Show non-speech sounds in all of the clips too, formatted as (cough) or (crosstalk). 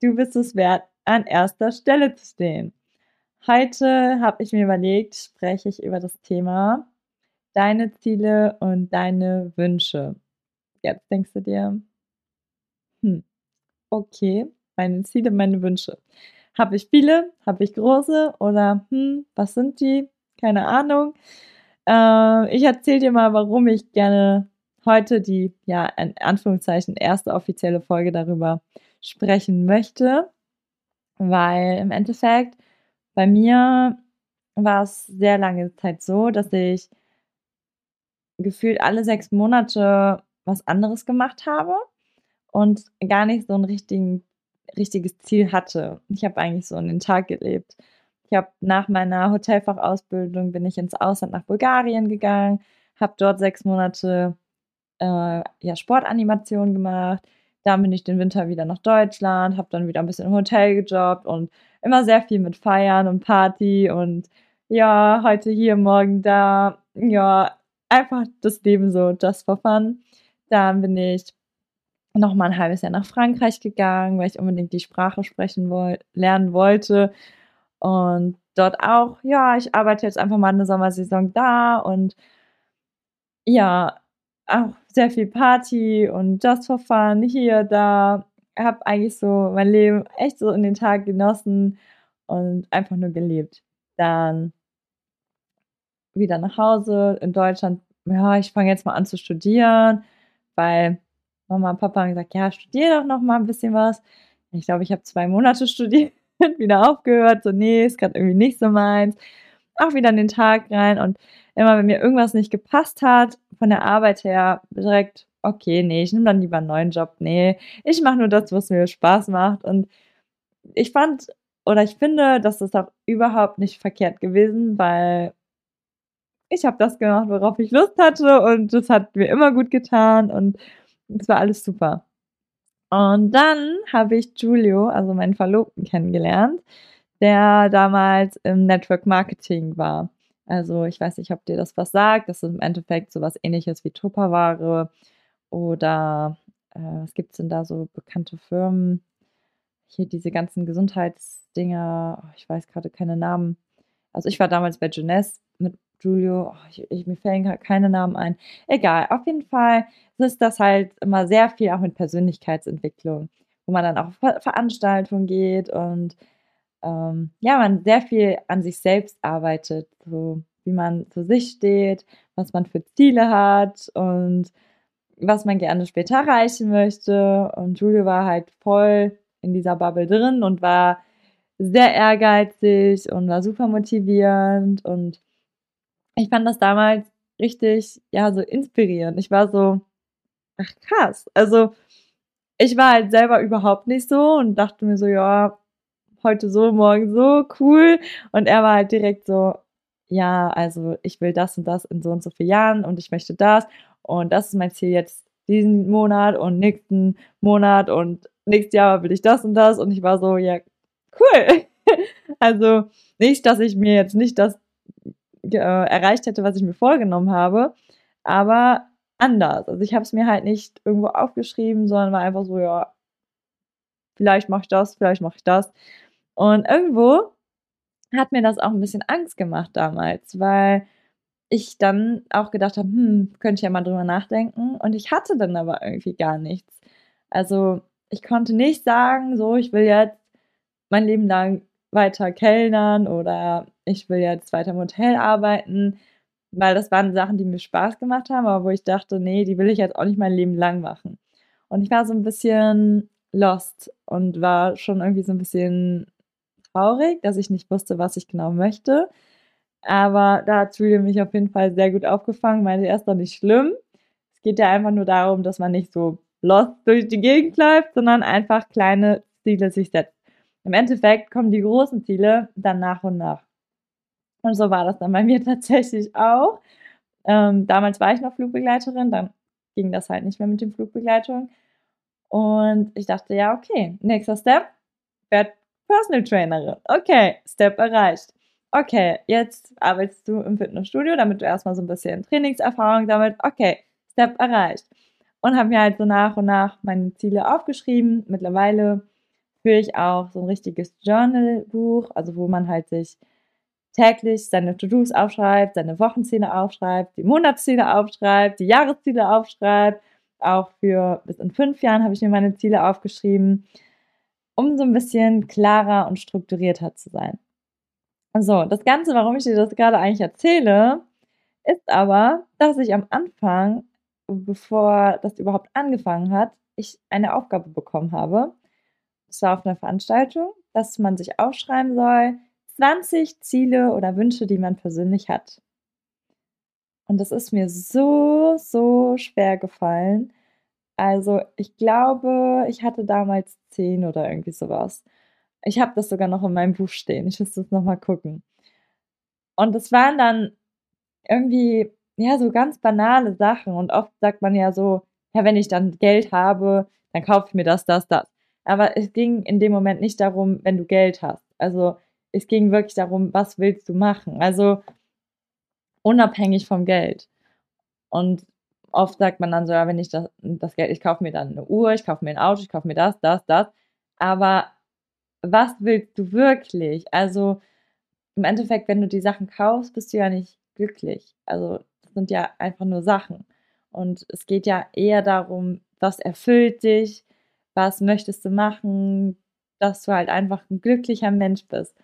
Du bist es wert, an erster Stelle zu stehen. Heute habe ich mir überlegt, spreche ich über das Thema deine Ziele und deine Wünsche. Jetzt denkst du dir, hm, okay, meine Ziele, meine Wünsche. Habe ich viele? Habe ich große? Oder hm, was sind die? Keine Ahnung. Äh, ich erzähle dir mal, warum ich gerne heute die, ja, in Anführungszeichen, erste offizielle Folge darüber sprechen möchte, weil im Endeffekt bei mir war es sehr lange Zeit so, dass ich gefühlt alle sechs Monate was anderes gemacht habe und gar nicht so ein richtigen, richtiges Ziel hatte. Ich habe eigentlich so in den Tag gelebt. Ich habe nach meiner Hotelfachausbildung bin ich ins Ausland nach Bulgarien gegangen, habe dort sechs Monate äh, ja, Sportanimation gemacht, dann bin ich den Winter wieder nach Deutschland, habe dann wieder ein bisschen im Hotel gejobbt und immer sehr viel mit Feiern und Party und ja, heute hier, morgen da. Ja, einfach das Leben so just for fun. Dann bin ich noch mal ein halbes Jahr nach Frankreich gegangen, weil ich unbedingt die Sprache sprechen woll lernen wollte. Und dort auch, ja, ich arbeite jetzt einfach mal eine Sommersaison da und ja, auch sehr viel Party und just for fun, hier, da. Habe eigentlich so mein Leben echt so in den Tag genossen und einfach nur gelebt. Dann wieder nach Hause in Deutschland. Ja, ich fange jetzt mal an zu studieren, weil Mama und Papa haben gesagt, ja, studiere doch noch mal ein bisschen was. Ich glaube, ich habe zwei Monate (laughs) studiert, wieder aufgehört. So, nee, ist gerade irgendwie nicht so meins. Auch wieder in den Tag rein und immer, wenn mir irgendwas nicht gepasst hat, von der Arbeit her direkt, okay, nee, ich nehme dann lieber einen neuen Job. Nee, ich mache nur das, was mir Spaß macht. Und ich fand oder ich finde, das ist auch überhaupt nicht verkehrt gewesen, weil ich habe das gemacht, worauf ich Lust hatte und das hat mir immer gut getan und es war alles super. Und dann habe ich Giulio, also meinen Verlobten, kennengelernt, der damals im Network Marketing war. Also ich weiß nicht, ob dir das was sagt. Das ist im Endeffekt sowas ähnliches wie Tupperware oder äh, was gibt es denn da so bekannte Firmen? Hier diese ganzen Gesundheitsdinger, oh, ich weiß gerade keine Namen. Also ich war damals bei Jeunesse mit Julio, oh, ich, ich, mir fällen keine Namen ein. Egal, auf jeden Fall ist das halt immer sehr viel auch mit Persönlichkeitsentwicklung, wo man dann auch auf Veranstaltungen geht und ähm, ja, man sehr viel an sich selbst arbeitet, so wie man zu sich steht, was man für Ziele hat und was man gerne später erreichen möchte. Und Julio war halt voll in dieser Bubble drin und war sehr ehrgeizig und war super motivierend. Und ich fand das damals richtig, ja, so inspirierend. Ich war so, ach krass. Also, ich war halt selber überhaupt nicht so und dachte mir so, ja, heute so, morgen so, cool. Und er war halt direkt so, ja, also ich will das und das in so und so vielen Jahren und ich möchte das und das ist mein Ziel jetzt diesen Monat und nächsten Monat und nächstes Jahr will ich das und das und ich war so, ja, cool. (laughs) also nicht, dass ich mir jetzt nicht das äh, erreicht hätte, was ich mir vorgenommen habe, aber anders. Also ich habe es mir halt nicht irgendwo aufgeschrieben, sondern war einfach so, ja, vielleicht mache ich das, vielleicht mache ich das. Und irgendwo hat mir das auch ein bisschen Angst gemacht damals, weil ich dann auch gedacht habe, hm, könnte ich ja mal drüber nachdenken. Und ich hatte dann aber irgendwie gar nichts. Also ich konnte nicht sagen, so, ich will jetzt mein Leben lang weiter Kellnern oder ich will jetzt weiter im Hotel arbeiten, weil das waren Sachen, die mir Spaß gemacht haben, aber wo ich dachte, nee, die will ich jetzt auch nicht mein Leben lang machen. Und ich war so ein bisschen lost und war schon irgendwie so ein bisschen traurig, dass ich nicht wusste, was ich genau möchte. Aber da hat Julia mich auf jeden Fall sehr gut aufgefangen, meinte, er ist doch nicht schlimm. Es geht ja einfach nur darum, dass man nicht so lost durch die Gegend läuft, sondern einfach kleine Ziele sich setzt. Im Endeffekt kommen die großen Ziele dann nach und nach. Und so war das dann bei mir (laughs) tatsächlich auch. Ähm, damals war ich noch Flugbegleiterin, dann ging das halt nicht mehr mit den Flugbegleitungen. Und ich dachte, ja, okay, nächster Step, werd Personal Trainerin. Okay, Step erreicht. Okay, jetzt arbeitest du im Fitnessstudio, damit du erstmal so ein bisschen Trainingserfahrung damit. Okay, Step erreicht. Und habe mir halt so nach und nach meine Ziele aufgeschrieben. Mittlerweile führe ich auch so ein richtiges Journal-Buch, also wo man halt sich täglich seine To-Dos aufschreibt, seine Wochenziele aufschreibt, die Monatsziele aufschreibt, die Jahresziele aufschreibt. Auch für bis in fünf Jahren habe ich mir meine Ziele aufgeschrieben, um so ein bisschen klarer und strukturierter zu sein. So, das Ganze, warum ich dir das gerade eigentlich erzähle, ist aber, dass ich am Anfang, bevor das überhaupt angefangen hat, ich eine Aufgabe bekommen habe. Es war auf einer Veranstaltung, dass man sich aufschreiben soll, 20 Ziele oder Wünsche, die man persönlich hat. Und das ist mir so, so schwer gefallen. Also ich glaube, ich hatte damals 10 oder irgendwie sowas. Ich habe das sogar noch in meinem Buch stehen. Ich muss das nochmal gucken. Und es waren dann irgendwie, ja, so ganz banale Sachen. Und oft sagt man ja so, ja, wenn ich dann Geld habe, dann kaufe ich mir das, das, das. Aber es ging in dem Moment nicht darum, wenn du Geld hast. Also es ging wirklich darum, was willst du machen? Also unabhängig vom Geld. Und oft sagt man dann so, ja, wenn ich das, das Geld, ich kaufe mir dann eine Uhr, ich kaufe mir ein Auto, ich kaufe mir das, das, das. Aber was willst du wirklich? Also im Endeffekt, wenn du die Sachen kaufst, bist du ja nicht glücklich. Also das sind ja einfach nur Sachen. Und es geht ja eher darum, was erfüllt dich, was möchtest du machen, dass du halt einfach ein glücklicher Mensch bist.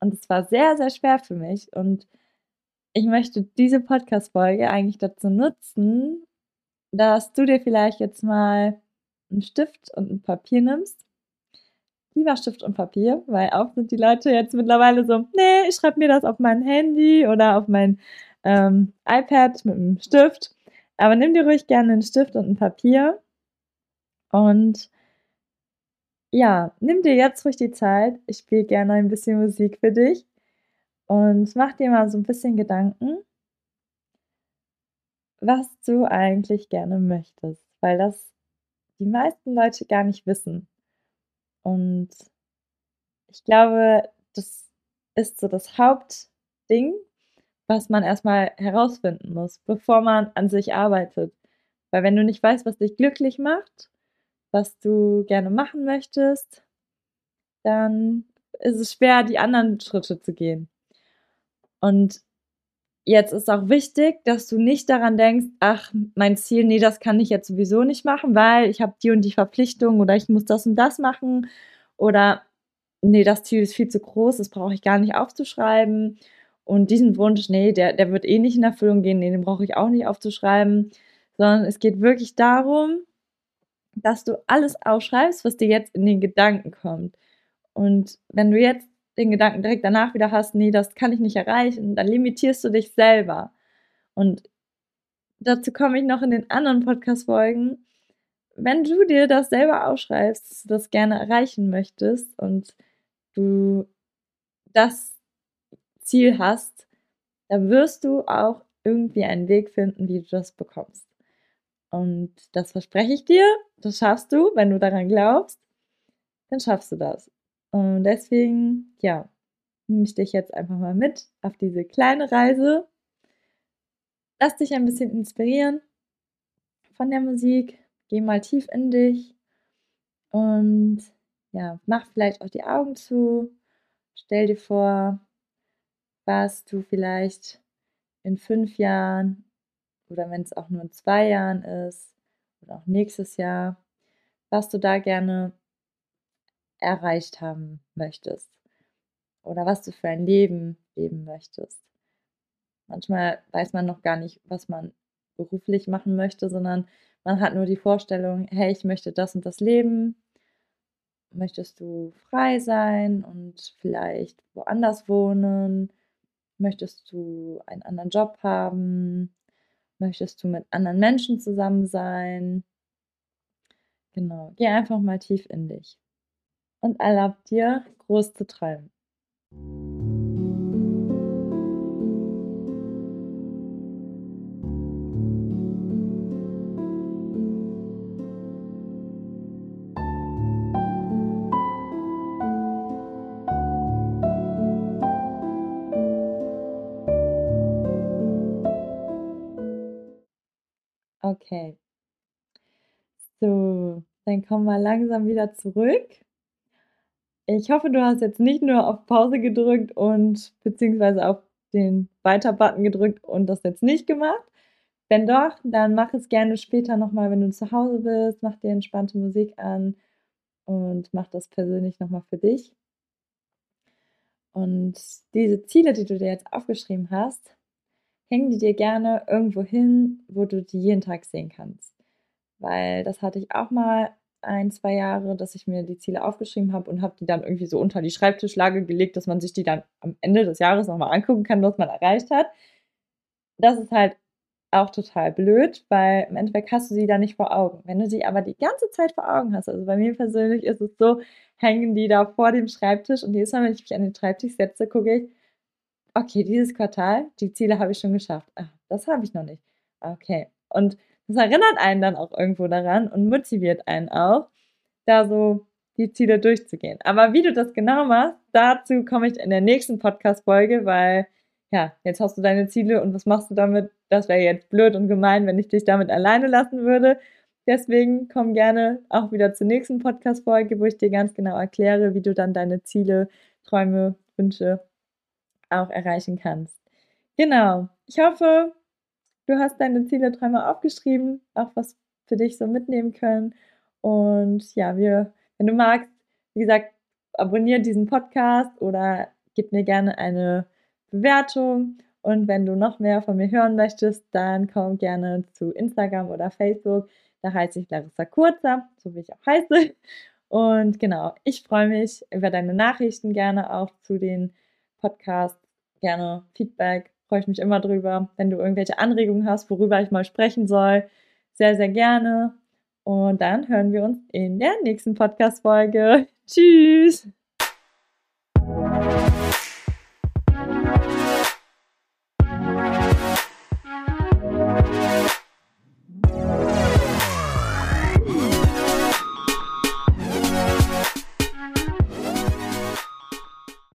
Und es war sehr, sehr schwer für mich. Und ich möchte diese Podcast-Folge eigentlich dazu nutzen, dass du dir vielleicht jetzt mal einen Stift und ein Papier nimmst lieber Stift und Papier, weil auch sind die Leute jetzt mittlerweile so, nee, ich schreibe mir das auf mein Handy oder auf mein ähm, iPad mit einem Stift. Aber nimm dir ruhig gerne einen Stift und ein Papier und ja, nimm dir jetzt ruhig die Zeit. Ich spiele gerne ein bisschen Musik für dich und mach dir mal so ein bisschen Gedanken, was du eigentlich gerne möchtest, weil das die meisten Leute gar nicht wissen. Und ich glaube, das ist so das Hauptding, was man erstmal herausfinden muss, bevor man an sich arbeitet. Weil wenn du nicht weißt, was dich glücklich macht, was du gerne machen möchtest, dann ist es schwer, die anderen Schritte zu gehen. Und jetzt ist auch wichtig, dass du nicht daran denkst, ach, mein Ziel, nee, das kann ich jetzt sowieso nicht machen, weil ich habe die und die Verpflichtung oder ich muss das und das machen oder nee, das Ziel ist viel zu groß, das brauche ich gar nicht aufzuschreiben und diesen Wunsch, nee, der, der wird eh nicht in Erfüllung gehen, nee, den brauche ich auch nicht aufzuschreiben, sondern es geht wirklich darum, dass du alles aufschreibst, was dir jetzt in den Gedanken kommt. Und wenn du jetzt den Gedanken direkt danach wieder hast, nee, das kann ich nicht erreichen, dann limitierst du dich selber. Und dazu komme ich noch in den anderen Podcast-Folgen. Wenn du dir das selber aufschreibst, dass du das gerne erreichen möchtest und du das Ziel hast, dann wirst du auch irgendwie einen Weg finden, wie du das bekommst. Und das verspreche ich dir, das schaffst du, wenn du daran glaubst, dann schaffst du das. Und deswegen, ja, nehme ich dich jetzt einfach mal mit auf diese kleine Reise. Lass dich ein bisschen inspirieren von der Musik. Geh mal tief in dich und ja, mach vielleicht auch die Augen zu. Stell dir vor, was du vielleicht in fünf Jahren oder wenn es auch nur in zwei Jahren ist oder auch nächstes Jahr, was du da gerne erreicht haben möchtest oder was du für ein Leben leben möchtest. Manchmal weiß man noch gar nicht, was man beruflich machen möchte, sondern man hat nur die Vorstellung, hey, ich möchte das und das leben. Möchtest du frei sein und vielleicht woanders wohnen? Möchtest du einen anderen Job haben? Möchtest du mit anderen Menschen zusammen sein? Genau, geh einfach mal tief in dich und erlaub dir, groß zu träumen. Okay. So, dann kommen wir langsam wieder zurück. Ich hoffe, du hast jetzt nicht nur auf Pause gedrückt und beziehungsweise auf den Weiter-Button gedrückt und das jetzt nicht gemacht. Wenn doch, dann mach es gerne später nochmal, wenn du zu Hause bist. Mach dir entspannte Musik an und mach das persönlich nochmal für dich. Und diese Ziele, die du dir jetzt aufgeschrieben hast, häng die dir gerne irgendwo hin, wo du die jeden Tag sehen kannst. Weil das hatte ich auch mal ein, zwei Jahre, dass ich mir die Ziele aufgeschrieben habe und habe die dann irgendwie so unter die Schreibtischlage gelegt, dass man sich die dann am Ende des Jahres nochmal angucken kann, was man erreicht hat. Das ist halt auch total blöd, weil im Endeffekt hast du sie da nicht vor Augen. Wenn du sie aber die ganze Zeit vor Augen hast, also bei mir persönlich ist es so, hängen die da vor dem Schreibtisch und jedes Mal, wenn ich mich an den Schreibtisch setze, gucke ich, okay, dieses Quartal, die Ziele habe ich schon geschafft. Ach, das habe ich noch nicht. Okay. Und das erinnert einen dann auch irgendwo daran und motiviert einen auch, da so die Ziele durchzugehen. Aber wie du das genau machst, dazu komme ich in der nächsten Podcast-Folge, weil ja, jetzt hast du deine Ziele und was machst du damit? Das wäre jetzt blöd und gemein, wenn ich dich damit alleine lassen würde. Deswegen komm gerne auch wieder zur nächsten Podcast-Folge, wo ich dir ganz genau erkläre, wie du dann deine Ziele, Träume, Wünsche auch erreichen kannst. Genau. Ich hoffe, du hast deine Ziele, Träume aufgeschrieben, auch was für dich so mitnehmen können. Und ja, wir, wenn du magst, wie gesagt, abonniere diesen Podcast oder gib mir gerne eine Bewertung. Und wenn du noch mehr von mir hören möchtest, dann komm gerne zu Instagram oder Facebook. Da heiße ich Larissa Kurzer, so wie ich auch heiße. Und genau, ich freue mich über deine Nachrichten gerne auch zu den Podcasts gerne Feedback. Freue ich mich immer drüber. Wenn du irgendwelche Anregungen hast, worüber ich mal sprechen soll, sehr, sehr gerne. Und dann hören wir uns in der nächsten Podcast-Folge. (laughs) Tschüss!